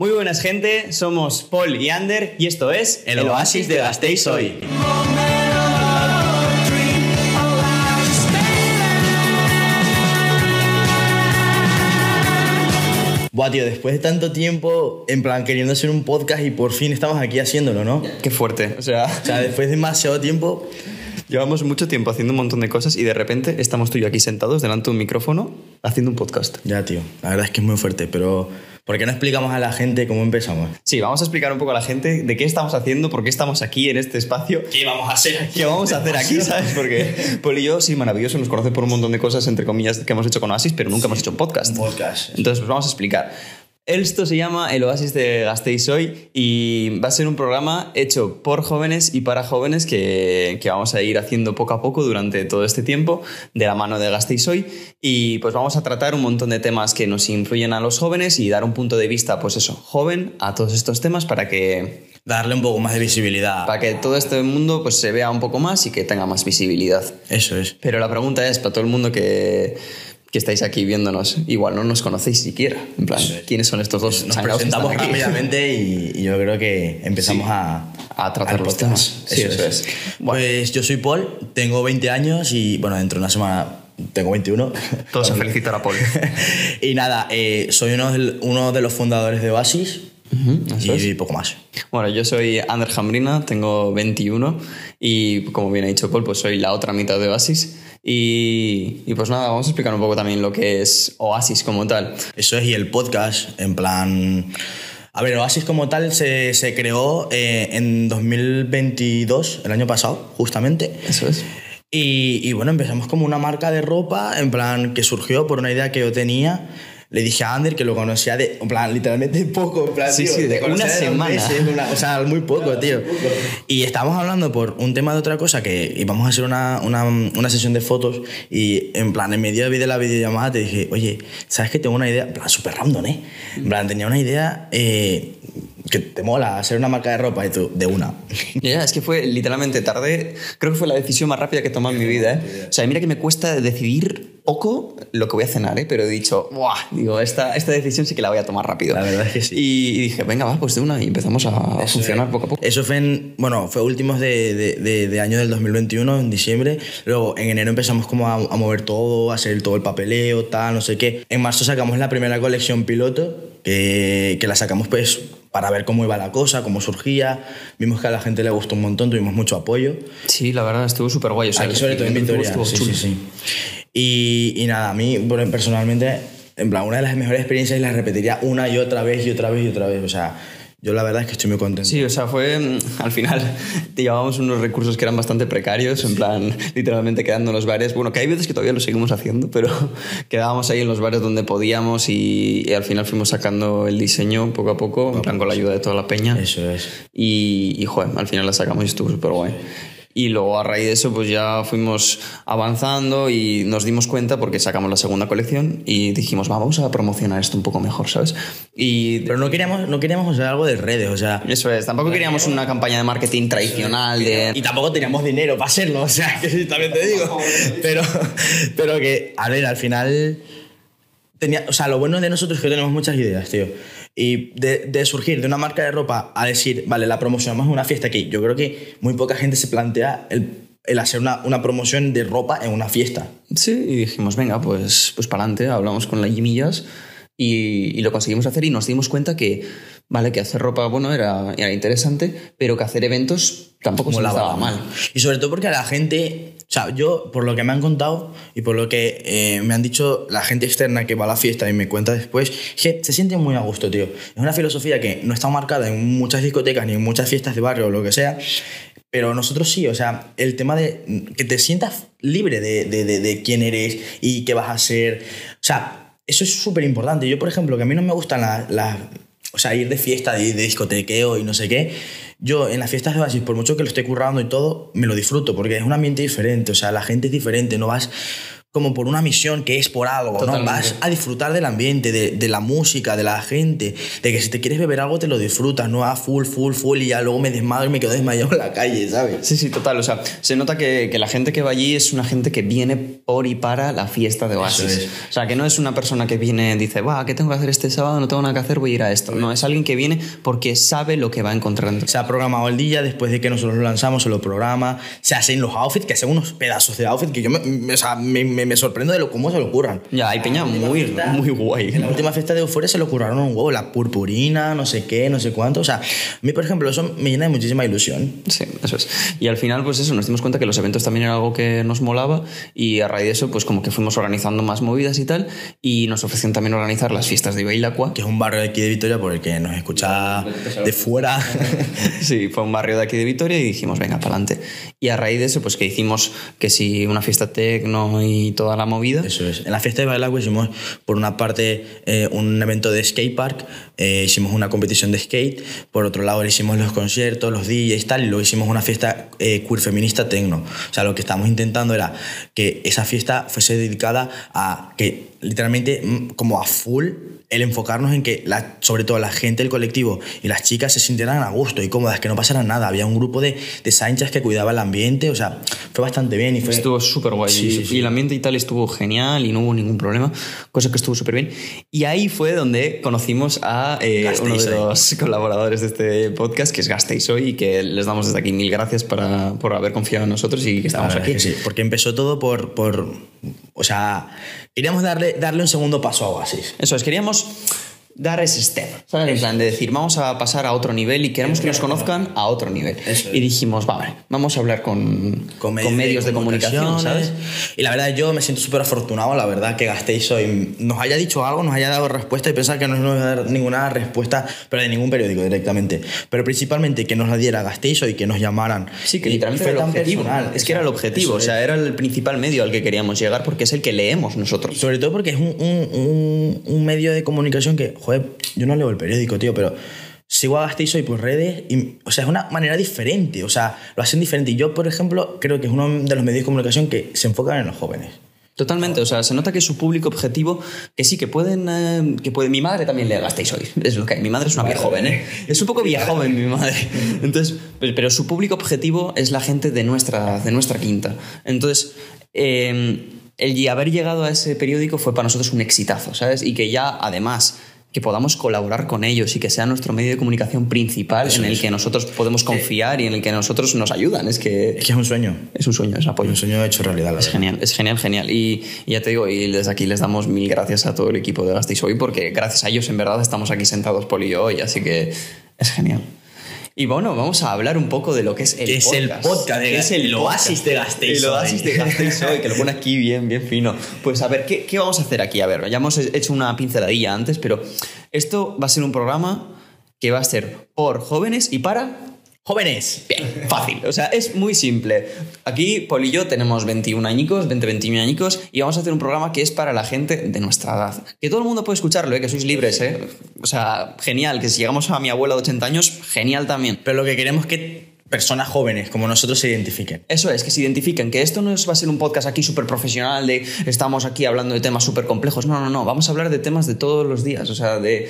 Muy buenas gente, somos Paul y Ander y esto es El Oasis de Gasteiz hoy. Buah, tío, después de tanto tiempo, en plan, queriendo hacer un podcast y por fin estamos aquí haciéndolo, ¿no? Qué fuerte, o sea, O sea, después de demasiado tiempo, llevamos mucho tiempo haciendo un montón de cosas y de repente estamos tú y yo aquí sentados delante de un micrófono haciendo un podcast. ya, tío, la verdad es que es muy fuerte, pero ¿por qué no explicamos a la gente cómo empezamos? Sí, vamos a explicar un poco a la gente de qué estamos haciendo, por qué estamos aquí en este espacio. ¿Qué vamos a hacer aquí? ¿Qué vamos a hacer aquí, sabes? Porque Paul y yo, sí, maravilloso, nos conoce por un montón de cosas, entre comillas, que hemos hecho con Oasis, pero nunca hemos hecho un podcast. Un podcast. Entonces, pues vamos a explicar. Esto se llama El Oasis de Gasteiz Hoy y va a ser un programa hecho por jóvenes y para jóvenes que, que vamos a ir haciendo poco a poco durante todo este tiempo de la mano de Gasteiz Hoy y pues vamos a tratar un montón de temas que nos influyen a los jóvenes y dar un punto de vista, pues eso, joven a todos estos temas para que, Darle un poco más de visibilidad. para que todo este mundo pues se vea un poco más y que tenga más visibilidad. Eso es. Pero la pregunta es, para todo el mundo que, que estáis aquí viéndonos, igual no nos conocéis siquiera. En plan, ¿quiénes son estos dos Nos presentamos aquí? rápidamente y, y yo creo que empezamos Sí. a, A tratar los temas. Sí, eso es. Pues yo soy Paul, tengo 20 años y bueno, dentro de una semana tengo 21. Todos a felicitar a Paul. y nada, eh, soy uno, del- uno de los fundadores de Oasis eso y poco más. Bueno, yo soy Ander Jambrina, tengo 21 y como bien ha dicho Paul, pues soy la otra mitad de Oasis. Y, y pues nada, vamos a explicar un poco también lo que es Oasis como tal. Eso es, y el podcast, en plan... A ver, Oasis como tal se, se creó eh, en 2022, el año pasado, justamente. Eso es. Y, y bueno, empezamos como una marca de ropa, en plan, que surgió por una idea que yo tenía. Le dije a Ander que lo conocía de, en plan, literalmente poco, en plan, Sí, tío, sí, de una semana. meses, una- o sea, muy poco, tío. Y estábamos hablando por un tema de otra cosa, que íbamos a hacer una, una, una sesión de fotos y en plan, en medio de la videollamada te dije, oye, ¿sabes que tengo una idea? En plan, súper random, ¿eh? En plan, tenía una idea eh, que te mola, hacer una marca de ropa y tú, de una. Ya, ya, es que fue literalmente tarde. Creo que fue la decisión más rápida que he tomado en mi vida. ¿eh? O sea, mira que me cuesta decidir poco lo que voy a cenar, ¿eh? pero he dicho, ¡buah! Digo, esta, esta decisión sí que la voy a tomar rápido. La verdad es que sí. Y, y dije, venga, va, pues de una y empezamos a, a funcionar poco a poco. Eso fue en, bueno, fue últimos de, de, de- de año del 2021, en diciembre. Luego en enero empezamos como a, a mover todo, a hacer todo el papeleo, tal, no sé qué. En marzo sacamos la primera colección piloto, que, que la sacamos pues para ver cómo iba la cosa, cómo surgía. Vimos que a la gente le gustó un montón, tuvimos mucho apoyo. Sí, la verdad, estuvo súper guay. O sea, Aquí sobre todo en estuvo Sí, chulo. sí, sí. Y, y nada, a mí bueno, personalmente, en plan, una de las mejores experiencias y la repetiría una y otra vez y otra vez y otra vez. O sea, yo la verdad es que estoy muy contento. Sí, o sea, fue mm, al final te llevábamos unos recursos que eran bastante precarios, en plan, literalmente quedando en los bares. Bueno, que hay veces que todavía lo seguimos haciendo, pero quedábamos ahí en los bares donde podíamos y, y al final fuimos sacando el diseño poco a poco, en plan con la ayuda de toda la peña. Eso es. Y, y joder, al final la sacamos y estuvo súper guay. Y luego a raíz de eso pues ya fuimos avanzando y nos dimos cuenta porque sacamos la segunda colección y dijimos, "Va, vamos a promocionar esto un poco mejor, ¿sabes? Y Pero no queríamos, no queríamos hacer algo de redes, o sea... eso es, tampoco queríamos una campaña de marketing tradicional de... Y tampoco teníamos dinero para hacerlo, o sea, que sí, también te digo. Pero, pero que, a ver, al final. Tenía, o sea, lo bueno de nosotros es que tenemos muchas ideas, tío. Y de, de surgir de una marca de ropa a decir, vale, la promocionamos en una fiesta aquí. Yo creo que muy poca gente se plantea el, el hacer una, una promoción de ropa en una fiesta. Sí, y dijimos, venga, pues, pues para adelante, hablamos con la Jimillas y, y lo conseguimos hacer y nos dimos cuenta que, vale, que hacer ropa, bueno, era, era interesante, pero que hacer eventos tampoco se Molaba. daba mal. Y sobre todo porque a la gente, o sea, yo por lo que me han contado y por lo que eh, me han dicho la gente externa que va a la fiesta y me cuenta después, es que se siente muy a gusto, tío. Es una filosofía que no está marcada en muchas discotecas ni en muchas fiestas de barrio o lo que sea. Pero nosotros sí, o sea, el tema de que te sientas libre de, de, de, de quién eres y qué vas a hacer. O sea, eso es súper importante. Yo, por ejemplo, que a mí no me gustan las... o sea, ir de fiesta, de, de discotequeo y no sé qué. Yo en las fiestas de Oasis, por mucho que lo esté currando y todo, me lo disfruto porque es un ambiente diferente. O sea, la gente es diferente. No vas como por una misión que es por algo, ¿no? Totalmente. Vas a disfrutar del ambiente, de, de la música, de la gente, de que si te quieres beber algo te lo disfrutas, no a full, full, full y ya luego me desmadro y me quedo desmayado en la calle, ¿sabes? Sí, sí, total. O sea, se nota que, que la gente que va allí es una gente que viene por y para la fiesta de Oasis. Es. O sea, que no es una persona que viene y dice, va, ¿qué tengo que hacer este sábado? No tengo nada que hacer, voy a ir a esto. No, es alguien que viene porque sabe lo que va a encontrar. Se ha programado el día, después de que nosotros lo lanzamos, se lo programa, se hacen los outfits, que hacen unos pedazos de outfit que yo me, me- o sea, me, me- me sorprendo de lo, cómo se lo ocurran. Ya, hay peña muy, muy guay. En la última fiesta de Euforia se lo curraron un huevo, la purpurina, no sé qué, no sé cuánto. O sea, a mí, por ejemplo, eso me llena de muchísima ilusión. Sí, eso es. Y al final, pues eso, nos dimos cuenta que los eventos también era algo que nos molaba y a raíz de eso, pues como que fuimos organizando más movidas y tal y nos ofrecieron también organizar las fiestas de Ibailacua. Que es un barrio de aquí de Vitoria por el que nos escucha de fuera. Sí, fue un barrio de aquí de Vitoria y dijimos, venga, para adelante. Y a raíz de eso, pues que hicimos que si una fiesta tecno y toda la movida. Eso es. En la fiesta de Bailagua hicimos, por una parte, eh, un evento de skate park, eh, hicimos una competición de skate, por otro lado hicimos los conciertos, los DJs tal, y luego hicimos una fiesta eh, queer feminista tecno. O sea, lo que estábamos intentando era que esa fiesta fuese dedicada a que literalmente mm, como a full el enfocarnos en que la, sobre todo la gente del colectivo y las chicas se sintieran a gusto y cómodas, que no pasara nada. Había un grupo de, de sanchas que cuidaba el ambiente, o sea, fue bastante bien y fue... Estuvo súper guay. Sí, y, sí, sí. y el ambiente y tal estuvo genial y no hubo ningún problema, cosa que estuvo súper bien. Y ahí fue donde conocimos a eh, uno de los colaboradores de este podcast, que es Gasteiz Hoy, y que les damos desde aquí mil gracias para, por haber confiado en nosotros y que estamos aquí. es que sí, porque empezó todo por, por. O sea, queríamos darle, darle un segundo paso a Oasis. Eso es, queríamos Dios dar ese step, ¿sabes? En plan de decir, vamos a pasar a otro nivel y queremos que nos conozcan a otro nivel. Eso. Y dijimos, va, vale, vamos a hablar con, con medios, de, comunicación, ¿sabes? Y la verdad, yo me siento súper afortunado, la verdad, que gastéis hoy. Nos haya dicho algo, nos haya dado respuesta y pensar que no nos iba a dar ninguna respuesta, pero de ningún periódico directamente. Pero principalmente que nos la diera gastéis hoy, que nos llamaran. Sí, que Y literalmente fue el objetivo. personal. Es que era el objetivo, o sea, era el principal medio al que queríamos llegar porque es el que leemos nosotros. Sobre todo porque es un, un- un- un medio de comunicación que, joder, yo no leo el periódico, tío, pero sigo a Gasteiz hoy por redes y, o sea, es una manera diferente, o sea, lo hacen diferente. Y yo, por ejemplo, creo que es uno de los medios de comunicación que se enfocan en los jóvenes. Totalmente, o sea, se nota que su público objetivo, que sí, que pueden, eh, que puede, mi madre también le gastéis hoy, es lo que hay, mi madre es una vieja joven, ¿eh? es un poco vieja joven mi madre, entonces, pero su público objetivo es la gente de nuestra, de nuestra quinta, entonces, eh, el haber llegado a ese periódico fue para nosotros un exitazo, ¿sabes? Y que ya, además, que podamos colaborar con ellos y que sea nuestro medio de comunicación principal Eso en el es. que nosotros podemos confiar y en el que nosotros nos ayudan, es que Es que es un sueño, es un sueño, es apoyo. un sueño hecho realidad, la Es verdad. genial, es genial, genial. Y, y ya te digo, y desde aquí les damos mil gracias a todo el equipo de Gasteiz hoy, porque gracias a ellos en verdad estamos aquí sentados Poli y yo hoy, así que es genial. Y bueno, vamos a hablar un poco de lo que es el es podcast. el podcast ¿Qué es el, oasis de Gasteiz El oasis de Gasteiz hoy, que lo pone aquí bien, bien fino. Pues a ver, ¿qué, ¿qué vamos a hacer aquí? A ver, ya hemos hecho una pinceladilla antes, pero esto va a ser un programa que va a ser por jóvenes y para Jóvenes, Bien, fácil. O sea, es muy simple. Aquí, Paul y yo tenemos 21 añicos, 20, 21 añicos, y vamos a hacer un programa que es para la gente de nuestra edad. Que todo el mundo puede escucharlo, ¿eh? que sois libres, ¿eh? O sea, genial. Que si llegamos a mi abuela de 80 años, genial también. pero lo que queremos es que personas jóvenes como nosotros se identifiquen. Eso es, que se identifiquen, que esto no es- va a ser un podcast aquí súper profesional de estamos aquí hablando de temas súper complejos. No, no, no, vamos a hablar de temas de todos los días. O sea, de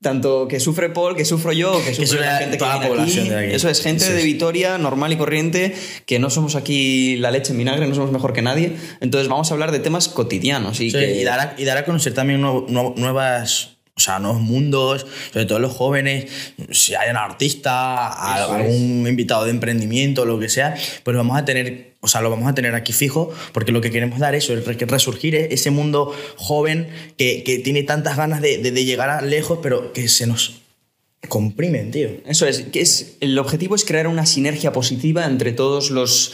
tanto que sufre Paul, que sufro yo, que sufre la gente que toda la viene población aquí. de aquí. Eso es, gente Eso de. Vitoria, normal y corriente, que no somos aquí la leche en vinagre, no somos mejor que nadie. Entonces vamos a hablar de temas cotidianos y Sí, que... y, dar a, y dar a conocer también nuevas, o sea, nuevos mundos, sobre todo los jóvenes, si hay un artista, Eso es. algún invitado de emprendimiento, lo que sea, pues vamos a tener, o sea, lo vamos a tener aquí fijo, porque lo que queremos dar es eso, es re- resurgir e- ese mundo joven que, que tiene tantas ganas de, de- de llegar a lejos, pero que se nos comprimen, tío. Eso es, que es, el objetivo es crear una sinergia positiva entre todos los,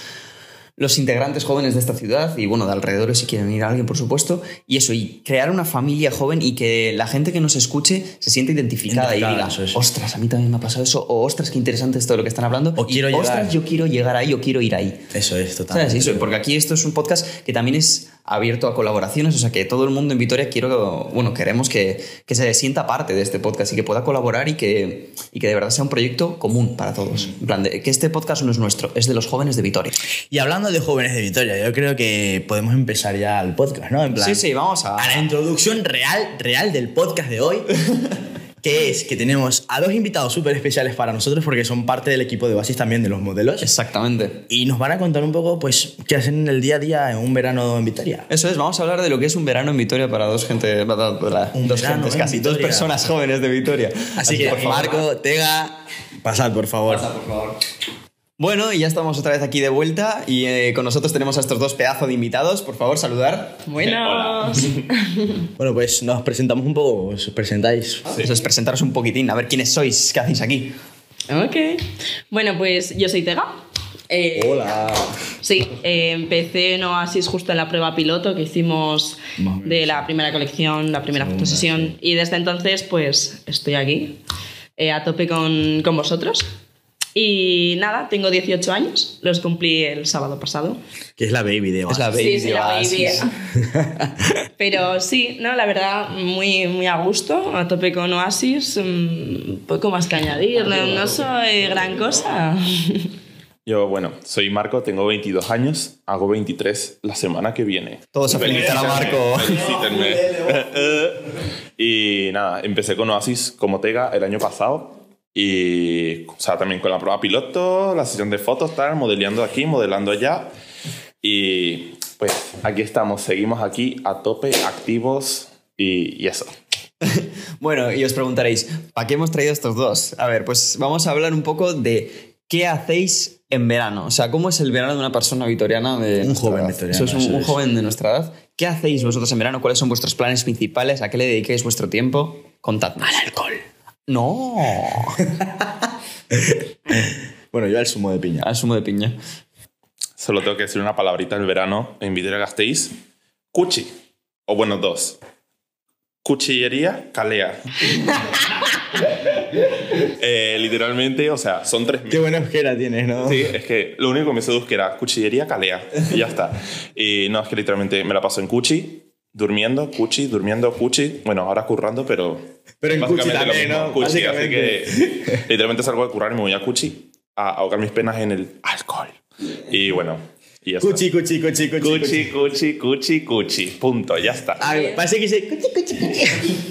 los integrantes jóvenes de esta ciudad y bueno, de alrededor si quieren ir a alguien, por supuesto, y eso, y crear una familia joven y que la gente que nos escuche se sienta identificada, y diga, es. ostras, a mí también me ha pasado eso, o ostras, qué interesante esto de lo que están hablando, O y, quiero llegar. ostras, yo quiero llegar ahí, o quiero ir ahí. Eso es, totalmente. Porque aquí esto es un podcast que también es abierto a colaboraciones, o sea que todo el mundo en Vitoria quiero, bueno, queremos que, que se sienta parte de este podcast y que pueda colaborar y que, y que de verdad sea un proyecto común para todos. En plan, de, que este podcast no es nuestro, es de los jóvenes de Vitoria. Y hablando hablando de jóvenes de Vitoria, yo creo que podemos empezar ya el podcast, ¿no? En plan, Sí, sí, vamos a... a la introducción real, real del podcast de hoy. que es que tenemos a dos invitados súper especiales para nosotros porque son parte del equipo de Basis también de los modelos. Exactamente. Y nos van a contar un poco, pues, qué hacen en el día a día en un verano en Vitoria. Eso es, vamos a hablar de lo que es un verano en Vitoria para dos gente, para, para Un dos gentes, en casi, dos Vitoria. personas jóvenes de Vitoria. Así, que, por favor, Marco, Tega, pasad, por favor. pasa, por favor. Bueno, y ya estamos otra vez aquí de vuelta y eh, con nosotros tenemos a estos dos pedazos de invitados. Por favor, saludar. Buenos. Bueno, pues nos presentamos un poco, os presentáis. Eso es presentaros un poquitín, a ver quiénes sois, qué hacéis aquí. Ok. Bueno, pues yo soy Tega. Eh, Hola. Sí, eh, empecé en Oasis justo en la prueba piloto que hicimos de la primera colección, la primera fotosesión. Y desde entonces, pues estoy aquí, eh, a tope con, con vosotros. Y nada, tengo 18 años, los cumplí el sábado pasado. Que es la baby de Es la baby sí, sí, de la baby. Oasis. Pero sí, no, la verdad, muy, muy a gusto, a tope con Oasis, mm, poco más que añadir, no, no soy gran cosa. Yo, bueno, soy Marco, tengo 22 años, hago 23 la semana que viene. Todos a felicitar a Marco. Felicítenme. y nada, empecé con Oasis como Tega el año pasado. Y, o sea, también con la prueba piloto, la sesión de fotos, tal, modeleando aquí, modelando allá. Y pues aquí estamos, seguimos aquí a tope, activos y, y eso. Bueno, y os preguntaréis, ¿para qué hemos traído estos dos? A ver, pues vamos a hablar un poco de qué hacéis en verano. O sea, ¿cómo es el verano de una persona vitoriana? De Un joven vitoriano, un, un es. joven de nuestra edad. ¿Qué hacéis vosotros en verano? ¿Cuáles son vuestros planes principales? ¿A qué le dedicáis vuestro tiempo? Contadme. Al alcohol. No. Bueno, yo al zumo de piña. Al zumo de piña. Solo tengo que decir una palabrita el verano en Gasteiz. Cuchi. O bueno, dos. Cuchillería Calea. Eh, literalmente, o sea, son tres Qué buena euskera tienes, ¿no? Sí, es que lo único que me seduzca era cuchillería Calea. Y ya está. Y no, es que literalmente me la paso en Cuchi, durmiendo, Cuchi, durmiendo, Cuchi. Bueno, ahora currando, pero. Pero en Cuchi también, ¿no? Cuchi, así que literalmente salgo a currar y me voy a Cuchi a ahogar mis penas en el alcohol. Y bueno, y ya está. Cuchi, cuchi, cuchi, cuchi. Cuchi, cuchi, cuchi, cuchi. Punto, ya está. Ah, parece que dice cuchi, cuchi, cuchi.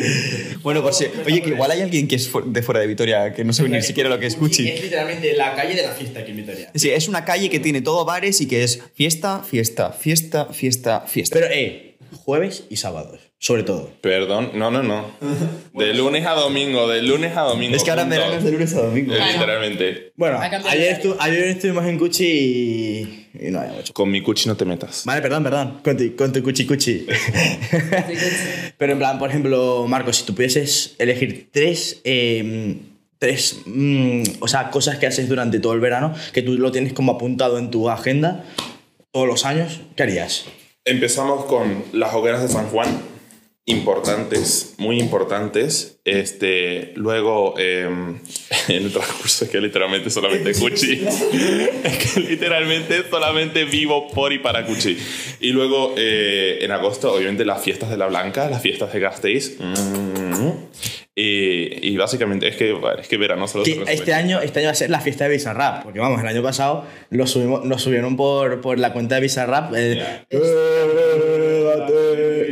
Bueno, por si. Oye, que igual hay alguien que es de fuera de Vitoria que no sabe ni siquiera lo que es Cuchi. Es literalmente la calle de la fiesta aquí en Vitoria. Sí, es una calle que tiene todo bares y que es fiesta, fiesta, fiesta, fiesta, fiesta. Pero, eh, jueves y sábados, sobre todo. Perdón, no, no, no. De lunes a domingo, de lunes a domingo. es que ahora en verano es de lunes a domingo. Eh. Literalmente. Bueno, ayer, de estu- ayer estuvimos en Cuchi y, y no había mucho. Con mi cuchi no te metas. Vale, perdón, perdón. Con tu, con tu cuchi cuchi. Pero en plan, por ejemplo, Marco, si tú pudieses elegir tres, eh, tres mm, o sea, cosas que haces durante todo el verano, que tú lo tienes como apuntado en tu agenda todos los años, ¿qué harías? Empezamos con las hogueras de San Juan, importantes, muy importantes. Este, luego, eh, en el transcurso es que literalmente solamente Cuchi. es que literalmente solamente vivo por y para Cuchi. Y luego, eh, en agosto, obviamente, las fiestas de la Blanca, las fiestas de Gasteiz. Mm. Y, y básicamente es que, es que verano se resume. este año, este año va a ser la fiesta de Bizarrap, porque vamos, el año pasado lo subimos, nos subieron por, por la cuenta de Bizarrap. eh,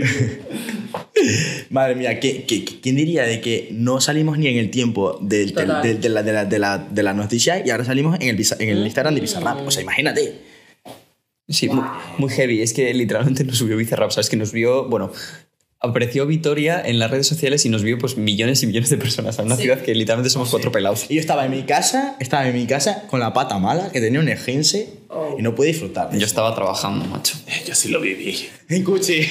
Madre mía, ¿qué, qué- quién diría de que no salimos ni en el tiempo del- del- Total. del- de, la, de, la, de, la, de la noticia y ahora salimos en el, en el Instagram de Bizarrap? O sea, imagínate. Sí, muy, muy heavy. Es que literalmente nos subió Bizarrap, ¿sabes? Que nos vio, bueno, apareció Vitoria en las redes sociales y nos vio pues millones y millones de personas. En una ciudad que literalmente somos cuatro pelados. Y yo estaba en mi casa, estaba en mi casa con la pata mala, que tenía un esguince y no pude disfrutar. Yo estaba trabajando, macho. Eh, Yo sí lo viví. En Cuchi.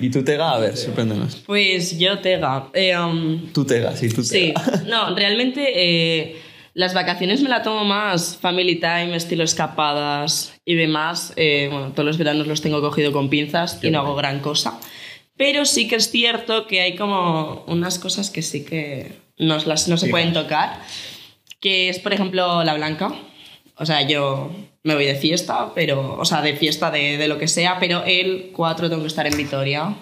¿Y tú, Tega? A ver, sorpréndenos. Pues yo, Tega. eh, um, Tú, Tega, sí, tú, Sí, Tega. no, realmente eh, las vacaciones me la tomo más family time, estilo escapadas y demás. Eh, bueno, todos los veranos los tengo cogido con pinzas y no hago gran cosa. Pero sí que es cierto que hay como unas cosas que sí que no, las, no se pueden tocar. Que es, por ejemplo, la blanca. O sea, yo me voy de fiesta, pero, o sea, de fiesta de, de lo que sea, pero el 4 tengo que estar en Vitoria.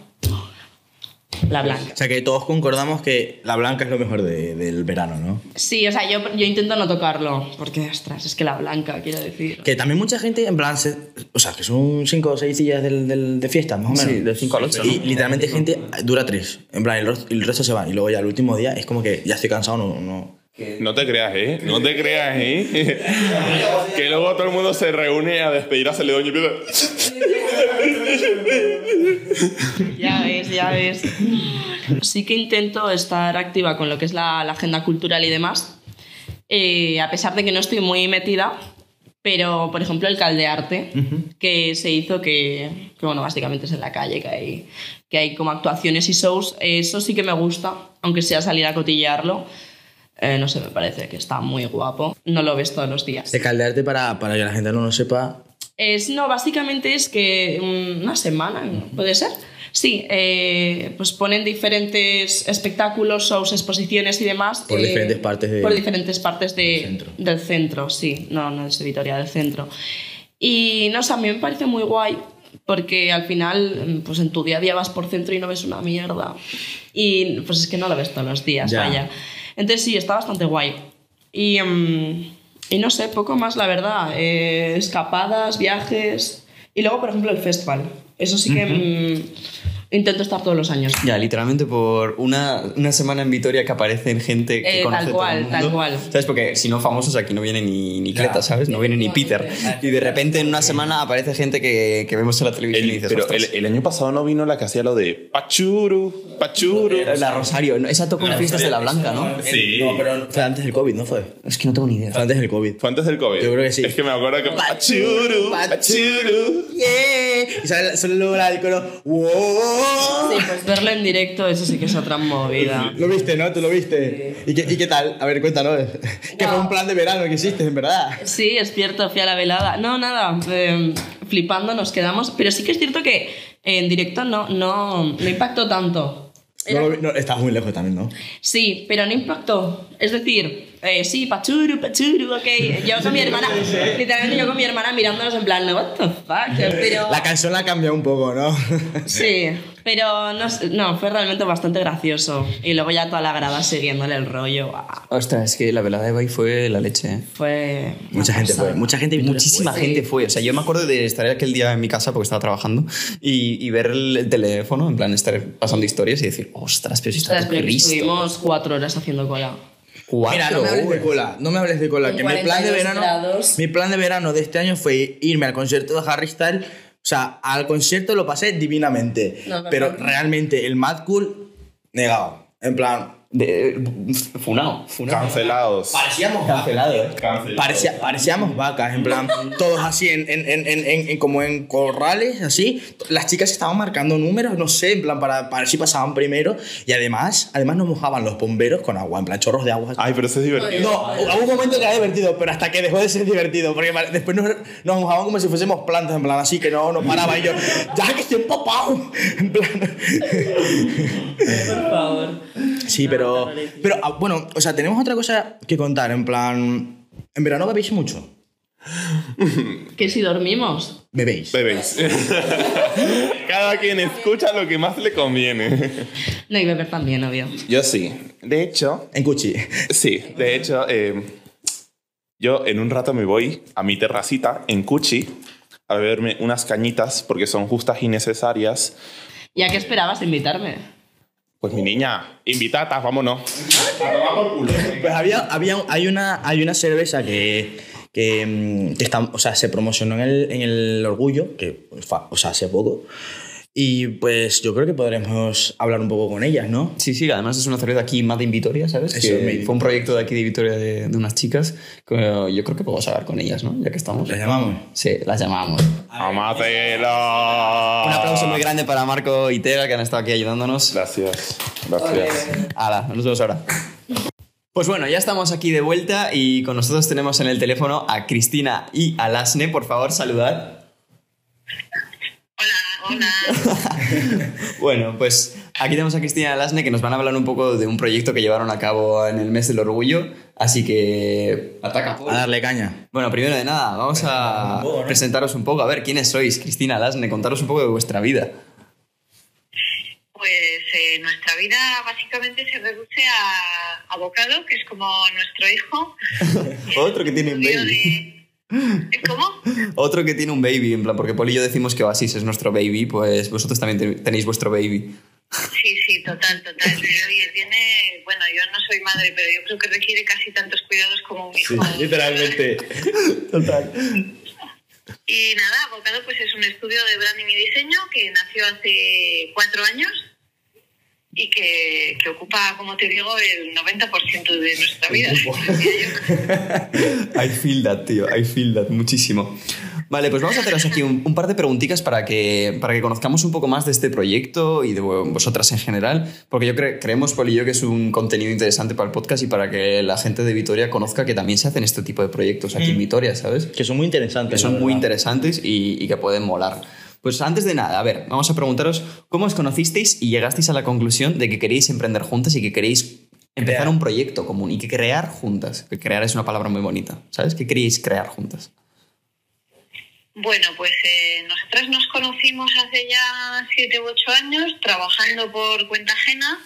La blanca. O sea que todos concordamos que la blanca es lo mejor de- del verano, ¿no? Sí, o sea, yo, yo intento no tocarlo, porque, ostras, es que la blanca, quiero decir. Que también mucha gente, en plan, se- o sea, que son cinco o seis días del, del- de fiesta, más o menos. Sí, de cinco al ocho, Y ¿no? literalmente gente dura tres. En plan, el, el resto se va. Y luego ya el último día es como que ya estoy cansado, no. no. No te creas, ¿eh? No te creas, ¿eh? que luego todo el mundo se reúne a despedir a Celedón y empieza... Ya ves, ya ves. Sí que intento estar activa con lo que es la, la agenda cultural y demás, eh, a pesar de que no estoy muy metida, pero por ejemplo el Caldearte, que se hizo que, que, bueno, básicamente es en la calle, que hay, que hay como actuaciones y shows, eso sí que me gusta, aunque sea salir a cotillearlo. Eh, no sé, me parece que está muy guapo. No lo ves todos los días. De caldearte para, para que la gente no lo sepa. Es, no, básicamente es que una semana, ¿puede ser? Sí, eh, pues ponen diferentes espectáculos, shows, exposiciones y demás. Por eh, diferentes partes de- Por diferentes partes de- del centro. del centro, sí. No, no es de Vitoria, del centro. Y no sé, a mí me parece muy guay porque al final, pues en tu día a día vas por centro y no ves una mierda. Y pues es que no lo ves todos los días, Ya. vaya. Entonces sí, está bastante guay. Y, mm, y no sé, poco más, la verdad. Eh, escapadas, viajes. Y luego, por ejemplo, el festival. Eso sí que intento estar todos los años. Ya, literalmente por una, una semana en Vitoria que aparecen gente que Eh, conoce tal todo cual, el mundo. tal cual. ¿Sabes? Porque si no famosos aquí no viene ni, ni Cleta, ¿sabes? No viene ni Peter. Y de repente en una semana aparece gente que, que vemos en la televisión y El- dices, pero el, el año pasado no vino la que hacía lo de Pachuru, Pachuru. La Rosario, esa tocó en fiestas de la Blanca, ¿no? Sí. No, pero fue antes del COVID, ¿no fue? Es que no tengo ni idea. Fue antes del COVID. Fue antes del COVID. Yo creo que sí. Es que me acuerdo que Pachuru, Pachuru. Yeah. Y sale, sale luego el coro. ¡Wow! Sí, pues verlo en directo, eso sí que es otra movida. Lo viste, ¿no? ¿Tú lo viste? ¿Y qué, ¿Y qué tal? A ver, cuéntanos. Que fue un plan de verano que hiciste, en verdad. Sí, es cierto, fui a la velada. No, nada, eh, flipando nos quedamos. Pero sí que es cierto que en directo no, no, no impactó tanto. No, lo vi- no, estabas muy lejos también, ¿no? Sí, pero no impactó. Es decir, eh, sí, pachuru, pachuru, ok. Yo con mi hermana, literalmente yo con mi hermana mirándonos en plan, what the fuck, pero... La canción la ha cambiado un poco, ¿no? Sí, pero no, no, fue realmente bastante gracioso. Y luego ya toda la grada siguiéndole el rollo. ¡guau! Ostras, es que la velada de Bay fue la leche, ¿eh? Fue... Mucha gente fue. Mucha gente Muchísima fue. gente fue. O sea, yo me acuerdo de estar aquel día en mi casa porque estaba trabajando y, y ver el, el teléfono, en plan, estar pasando historias y decir, ostras, pero si está Ostras, pero estuvimos cuatro horas haciendo cola. Cuatro Mira, no me hables de horas. cola, no me hables de cola, que mi plan de 42 verano, grados. mi plan de verano de este año fue irme al concierto de Harry Styles, o sea, al concierto lo pasé divinamente, No, pero realmente el Mad Cool negado, en plan, De, funao, funao. Cancelados. parecíamos Cancelado, ¿eh? Cancelados. Parecía- parecíamos vacas, en plan, todos así, en, en, en, en, como en corrales, así. Las chicas estaban marcando números, no sé, en plan, para, para ver si pasaban primero. Y además, además nos mojaban los bomberos con agua, en plan, chorros de agua. Ay, pero eso es divertido. No, hubo un momento que era divertido, pero hasta que dejó de ser divertido, porque después nos, nos mojaban como si fuésemos plantas, en plan, así que no, no paraba y yo, ya que estoy empapado, en plan. Por favor. Sí, pero, pero ah, bueno, o sea, tenemos otra cosa que contar, en plan, en verano bebéis mucho, Que si dormimos. bebéis. Bebéis. Cada quien escucha lo que más le conviene. No, y beber también, obvio. Yo sí. De hecho, En Cuchi. sí. De hecho, eh, yo en un rato me voy a mi terracita en Cuchi a beberme unas cañitas porque son justas y necesarias. ¿Ya qué esperabas invitarme? Pues mi niña, invitatas, vámonos. Pues había, había, hay, una, hay una cerveza que, mm, que está, o sea, se promocionó en el, en el Orgullo, que o sea, hace poco. Y pues yo creo que podremos hablar un poco con ellas, ¿no? Sí, sí, además es una cerveza aquí Made in Vitoria, ¿sabes? Eso, Que fue un proyecto de aquí de Vitoria de, de unas chicas. que yo creo que podemos hablar con ellas, ¿no? Ya que estamos. ¿Las llamamos? Sí, las llamamos. Amátelo. Un aplauso muy grande para Marco y Tega que han estado aquí ayudándonos. Gracias. Gracias. Hala, nos vemos ahora. Pues bueno, ya estamos aquí de vuelta y con nosotros tenemos en el teléfono a Cristina y a Lasne. Por favor, saludad. Hola. Bueno, pues aquí tenemos a Cristina Lasne que nos van a hablar un poco de un proyecto que llevaron a cabo en el mes del orgullo. Así que... Ataca. A darle caña. Bueno, primero de nada, vamos a un poco, ¿no? presentaros un poco. A ver, ¿quiénes sois? Cristina, Lasne, contaros un poco de vuestra vida. Pues eh, nuestra vida básicamente se reduce a abocado, que es como nuestro hijo. Otro que tiene un baby. ¿Cómo? Otro que tiene un baby, en plan, porque Poli y yo decimos que Oasis es nuestro baby, pues vosotros también te- tenéis vuestro baby. Sí, sí, total, total. Y, Oye, tiene, bueno, yo no soy madre, pero yo creo que requiere casi tantos cuidados como un hijo. literalmente. Total. Y nada, Abocado pues es un estudio de branding y diseño que nació hace cuatro años y que, que ocupa, como te digo, el 90% de nuestra vida. I feel that, tío. I feel that muchísimo. Vale, pues vamos a haceros aquí un, un par de preguntitas para que, para que conozcamos un poco más de este proyecto y de vosotras en general, porque yo cre- creemos, Poli y yo, que es un contenido interesante para el podcast y para que la gente de Vitoria conozca que también se hacen este tipo de proyectos aquí en Vitoria, ¿sabes? Que son muy interesantes. que son muy interesantes y, y que pueden molar. Pues antes de nada, a ver, vamos a preguntaros cómo os conocisteis y llegasteis a la conclusión de que queréis emprender juntas y que queréis empezar Crear. un proyecto común y que crear juntas. Que crear es una palabra muy bonita, ¿sabes? ¿Qué queréis crear juntas? Bueno, pues eh, nosotras nos conocimos hace ya siete u ocho años trabajando por cuenta ajena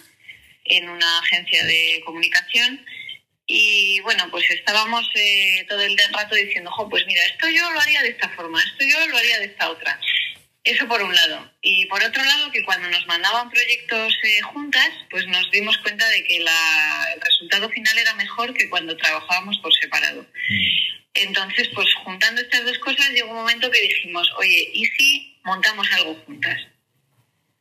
en una agencia de comunicación y bueno, pues estábamos eh, todo el rato diciendo, jo, pues mira, esto yo lo haría de esta forma, esto yo lo haría de esta otra. Eso por un lado. Y por otro lado, que cuando nos mandaban proyectos eh, juntas, pues nos dimos cuenta de que la- el resultado final era mejor que cuando trabajábamos por separado. Entonces, pues juntando estas dos cosas, llegó un momento que dijimos, oye, ¿y si montamos algo juntas?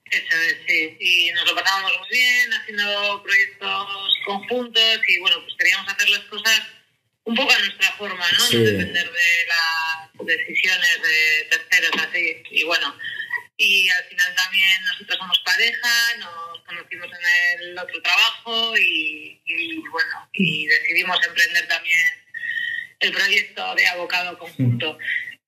Eso es, sí. Y nos lo pasábamos muy bien haciendo proyectos conjuntos y bueno, pues queríamos hacer las cosas un poco a nuestra forma, ¿no? Sí. No depender de las decisiones de terceros, así. Y bueno, y al final también nosotros somos pareja, nos conocimos en el otro trabajo y, y bueno, y decidimos emprender también el proyecto de abocado conjunto.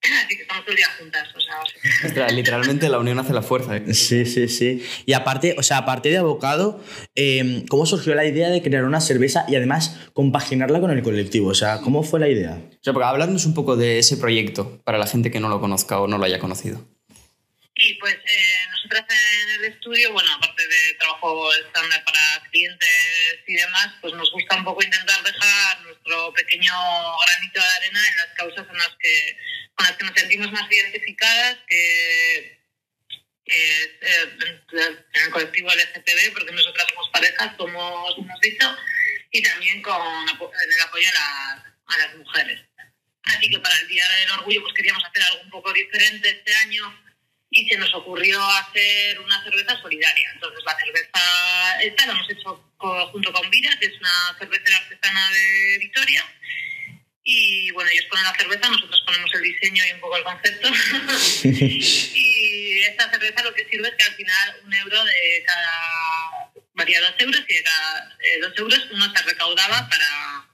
Así que estamos todo el día juntas, o sea, Ostras, literalmente la unión hace la fuerza. ¿eh? Sí, sí, sí. Y aparte, o sea, aparte de abocado, eh, ¿cómo surgió la idea de crear una cerveza y además compaginarla con el colectivo? O sea, ¿cómo fue la idea? O sea, porque habladnos un poco de ese proyecto para la gente que no lo conozca o no lo haya conocido. Sí, pues eh, nosotras en el estudio, bueno, aparte de trabajo estándar para clientes y demás, pues nos gusta un poco intentar dejar nuestro pequeño granito de arena en las causas en las que, con las que nos sentimos más identificadas, que, eh, en el colectivo LGTB, porque nosotras somos parejas, como hemos dicho, y también con, el apoyo a las, mujeres. Así que para el Día del Orgullo pues queríamos hacer algo un poco diferente este año y se nos ocurrió hacer una cerveza solidaria. Entonces la cerveza esta la hemos hecho junto con Viras, que es una cervecera artesana de Vitoria. Y bueno, ellos ponen la cerveza, nosotros ponemos el diseño y un poco el concepto. y esta cerveza lo que sirve es que al final un euro de cada... varía dos euros y de cada eh, dos euros uno se recaudaba para,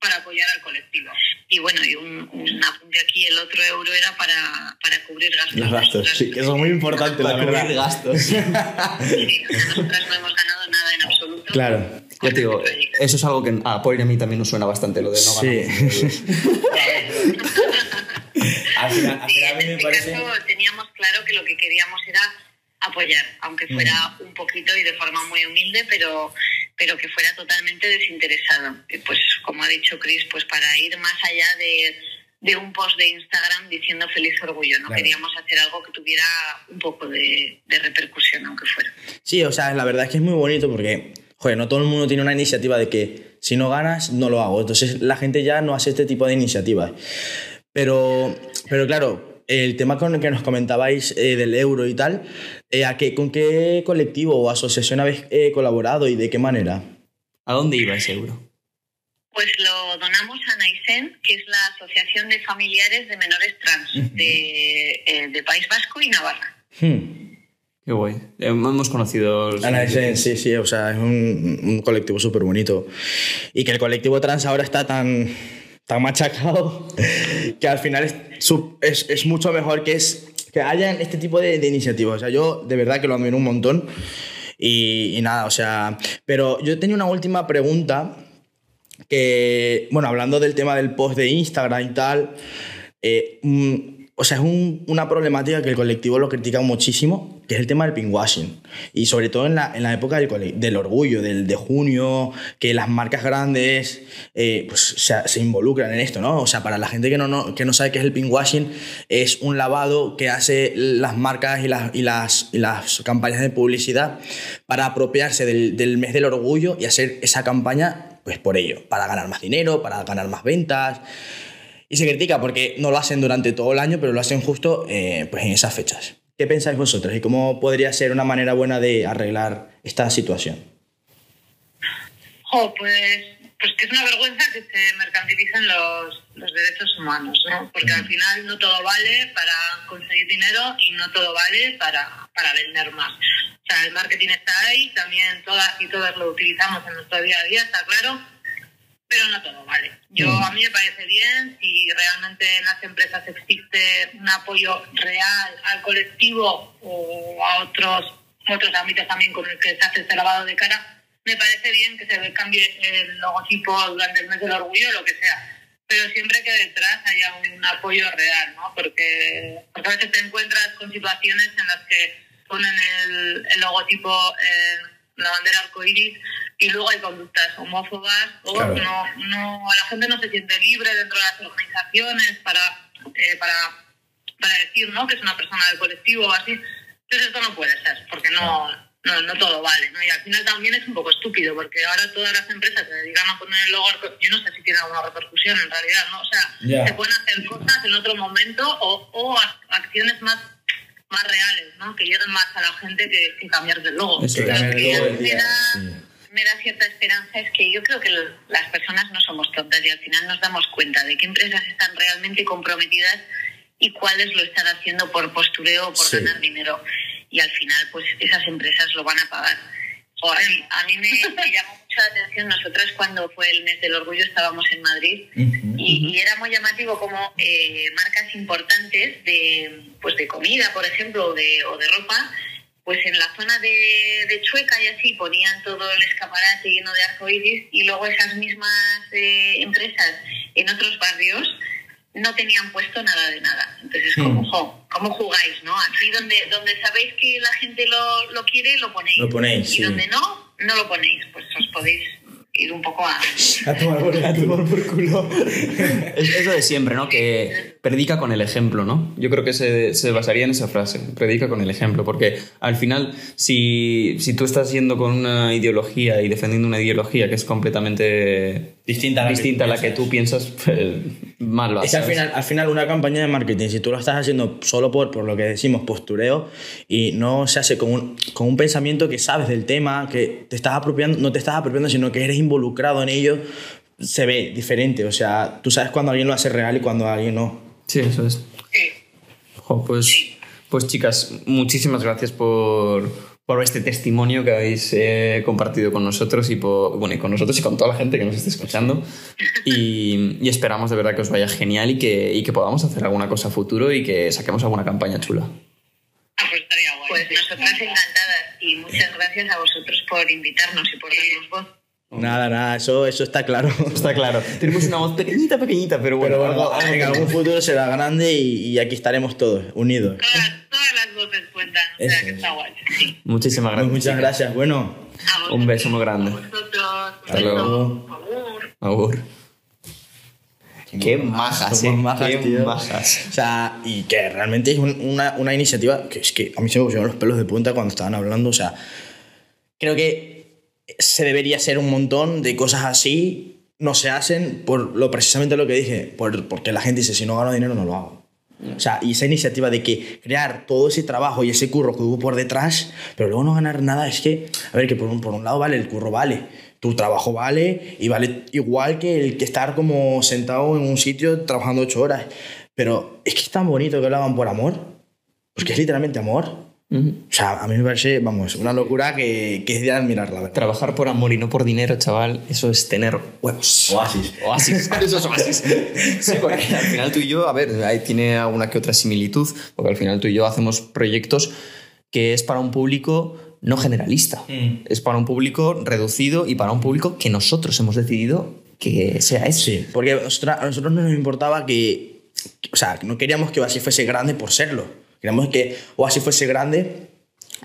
para apoyar al colectivo. Y bueno, y un, un apunte aquí, el otro euro era para, para cubrir gastos. Los gastos, sí, que eso es muy importante, la Para cubrir verdad. gastos. Sí, nosotras no hemos ganado nada en absoluto. Claro. Ya te digo, eso es algo que a Paul y a mí también nos suena bastante, lo de no Sí. ganar. al final, al Sí, final a mí en me este parece... caso teníamos claro que lo que queríamos era apoyar, aunque fuera un poquito y de forma muy humilde, pero, pero que fuera totalmente desinteresado. Y Pues como ha dicho Chris, pues para ir más allá de, de un post de Instagram diciendo feliz orgullo, ¿no? Claro. Queríamos hacer algo que tuviera un poco de, de repercusión, aunque fuera. Sí, o sea, la verdad es que es muy bonito porque, joder, no todo el mundo tiene una iniciativa de que si no ganas, no lo hago. Entonces la gente ya no hace este tipo de iniciativas. Pero, pero claro, el tema con el que nos comentabais eh, del euro y tal, eh, ¿a qué, ¿con qué colectivo o asociación habéis eh, colaborado y de qué manera? ¿A dónde iba ese euro? Pues lo donamos a NAISEN, que es la Asociación de Familiares de Menores Trans de, eh, de País Vasco y Navarra. Hmm. Qué guay. Eh, Hemos conocido... los- Ana sí, sí, o sea, es un, colectivo súper bonito. Y que el colectivo trans ahora está tan, tan machacado que al final es, mucho mejor que, es, que hayan este tipo de, iniciativas. O sea, yo de verdad que lo admiro un montón. Y, y nada, o sea, pero yo tenía una última pregunta que, bueno, hablando del tema del post de Instagram y tal, eh, mm, o sea, es un- una problemática que el colectivo lo critica muchísimo, que es el tema del pinkwashing. Y sobre todo en la, en la época del, del orgullo, del de junio, que las marcas grandes eh, pues, se, se involucran en esto, ¿no? O sea, para la gente que no, no- que no sabe qué es el pinkwashing, es un lavado que hace las marcas y las, y las, y las campañas de publicidad para apropiarse del, del mes del orgullo y hacer esa campaña pues por ello, para ganar más dinero, para ganar más ventas. Y se critica porque no lo hacen durante todo el año, pero lo hacen justo eh, pues en esas fechas. ¿Qué pensáis vosotros y cómo podría ser una manera buena de arreglar esta situación? Jo, pues, pues que es una vergüenza que se mercantilicen los, los derechos humanos, ¿no? Porque al final no todo vale para conseguir dinero y no todo vale para, para vender más. O sea, el marketing está ahí, también todas y todas lo utilizamos en nuestro día a día, está claro, pero no todo vale. Yo a mí me parece bien si realmente en las empresas existe un apoyo real al colectivo o a otros otros ámbitos también con el que se hace este lavado de cara, me parece bien que se cambie el logotipo durante el mes del orgullo o lo que sea. Pero siempre que detrás haya un apoyo real, ¿no? Porque, porque a veces te encuentras con situaciones en las que ponen el, el logotipo en la bandera arcoíris y luego hay conductas homófobas o Claro. no, no, la gente no se siente libre dentro de las organizaciones para, eh, para, para decir ¿no? que es una persona del colectivo o así. Entonces esto no puede ser, porque no, no, no todo vale. ¿no? Y al final también es un poco estúpido, porque ahora todas las empresas se dedican a poner el logo arco- Yo no sé si tiene alguna repercusión en realidad, ¿no? O sea, se pueden hacer cosas en otro momento o, o ac- acciones más más reales, ¿no? Que lleguen más a la gente que, que cambiar de logo. Eso, cambiar de logo me da- sí. me da cierta esperanza es que yo creo que lo- las personas no somos tontas y al final nos damos cuenta de qué empresas están realmente comprometidas y cuáles lo están haciendo por postureo o por Sí. ganar dinero. Y al final, pues esas empresas lo van a pagar. O a mí, me, me llamó mucho la atención, nosotras cuando fue el mes del orgullo estábamos en Madrid y, y era muy llamativo como eh, marcas importantes de, pues de comida, por ejemplo, o de, o de ropa, pues en la zona de, de Chueca y así ponían todo el escaparate lleno de arcoíris y luego esas mismas eh, empresas en otros barrios no tenían puesto nada de nada. Entonces, ¿cómo, jo, ¿cómo jugáis? ¿no? Aquí donde, donde sabéis que la gente lo, lo quiere, lo ponéis. Lo ponéis, Y sí. donde no, no lo ponéis. Pues os podéis ir un poco a... A tomar por, a tomar por culo. Es eso de siempre, ¿no? Que predica con el ejemplo, ¿no? Yo creo que se, se basaría en esa frase, predica con el ejemplo, porque al final, si, si tú estás yendo con una ideología y defendiendo una ideología que es completamente Distinta a la que distinta a tú la que tú piensas, pues, mal lo Es que al final, al final una campaña de marketing, si tú lo estás haciendo solo por, por lo que decimos postureo y no se hace con un, con un pensamiento que sabes del tema, que te estás apropiando, no te estás apropiando, sino que eres involucrado en ello, se ve diferente. O sea, tú sabes cuando alguien lo hace real y cuando alguien no. Sí, eso es. Sí. Jo, pues, pues chicas, muchísimas gracias por, por este testimonio que habéis eh, compartido con nosotros y, por, bueno, y con nosotros y con toda la gente que nos esté escuchando. Y, y esperamos de verdad que os vaya genial y que, y que podamos hacer alguna cosa a futuro y que saquemos alguna campaña chula. Ah, pues estaría guay. Pues nosotras encantadas y muchas gracias a vosotros por invitarnos y por darnos voz. Nada, nada, eso, eso está claro. Está claro. Tenemos una voz pequeñita, pequeñita, pero bueno. Pero algo- bueno, algo en algún futuro será grande y, y aquí estaremos todos, unidos. Todas, todas las voces cuentan, o sea Eso que es. está guay. Sí. Muchísimas gracias. muchas chicas. gracias. Bueno, Un beso muy grande. A vosotros. Hasta luego. Agur. Agur. Qué majas, somos eh. majas, Qué tío. majas. O sea, y que realmente es un- una, una iniciativa que es que a mí se me pusieron los pelos de punta cuando estaban hablando. O sea, creo que se debería hacer un montón de cosas así. No se hacen por lo precisamente lo que dije, por, porque la gente dice, si no gano dinero no lo hago. O sea, y esa iniciativa de que crear todo ese trabajo y ese curro que hubo por detrás, pero luego no ganar nada, es que, a ver, que por un, por un lado vale, el curro vale, tu trabajo vale y vale igual que el que estar como sentado en un sitio trabajando ocho horas. Pero es que es tan bonito que lo hagan por amor, porque es literalmente amor. Ujú. O sea, a mí me parece, vamos, una locura que, que es de admirar, la verdad. Trabajar por amor y no por dinero, chaval, eso es tener huevos. Oasis. Oasis, eso es oasis. Sí, porque al final tú y yo, a ver, ahí tiene alguna que otra similitud, porque al final tú y yo hacemos proyectos que es para un público no generalista, Mm. es para un público reducido y para un público que nosotros hemos decidido que sea ese. Sí, porque a nosotros no nos importaba que O sea, no queríamos que Oasis fuese grande por serlo. Queríamos que Oasis fuese grande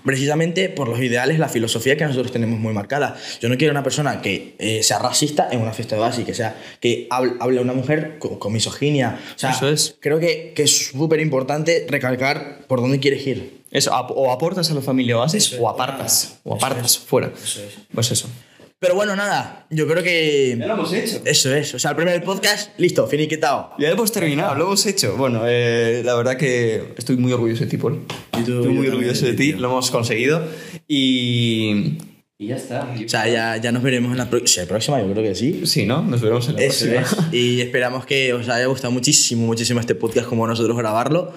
precisamente por los ideales, la filosofía que nosotros tenemos muy marcada. Yo no quiero una persona que eh, sea racista en una fiesta de Oasis, que sea que hable, hable a una mujer con, con misoginia. O sea, Eso es. creo que, que es súper importante recalcar por dónde quieres ir. Eso, o aportas a la familia Oasis es. o apartas. O apartas, fuera. Eso es. Pues eso. Pero bueno, nada, yo creo que... lo hemos hecho. Eso es, o sea, el primer podcast, listo, finiquitado. Ya hemos terminado, lo hemos hecho. Bueno, eh, la verdad que estoy muy orgulloso de ti, Paul. Estoy muy orgulloso de ti, lo hemos conseguido. Y. Y ya está. O sea, ya, ya nos veremos en la próxima. Sí, la próxima, yo creo que sí. Sí, ¿no? Nos veremos en la Eso próxima. es. Y esperamos que os haya gustado muchísimo, muchísimo este podcast como nosotros grabarlo.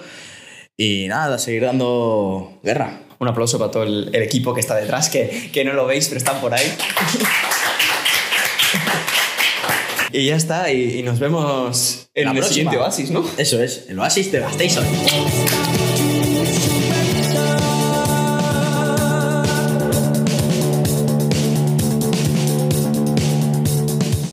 Y nada, seguir dando guerra. Un aplauso para todo el, el equipo que está detrás, que, que no lo veis, pero están por ahí. y ya está, y, y nos vemos en La el próxima. siguiente Oasis, ¿no? Eso es, el oasis de Gasteiz hoy.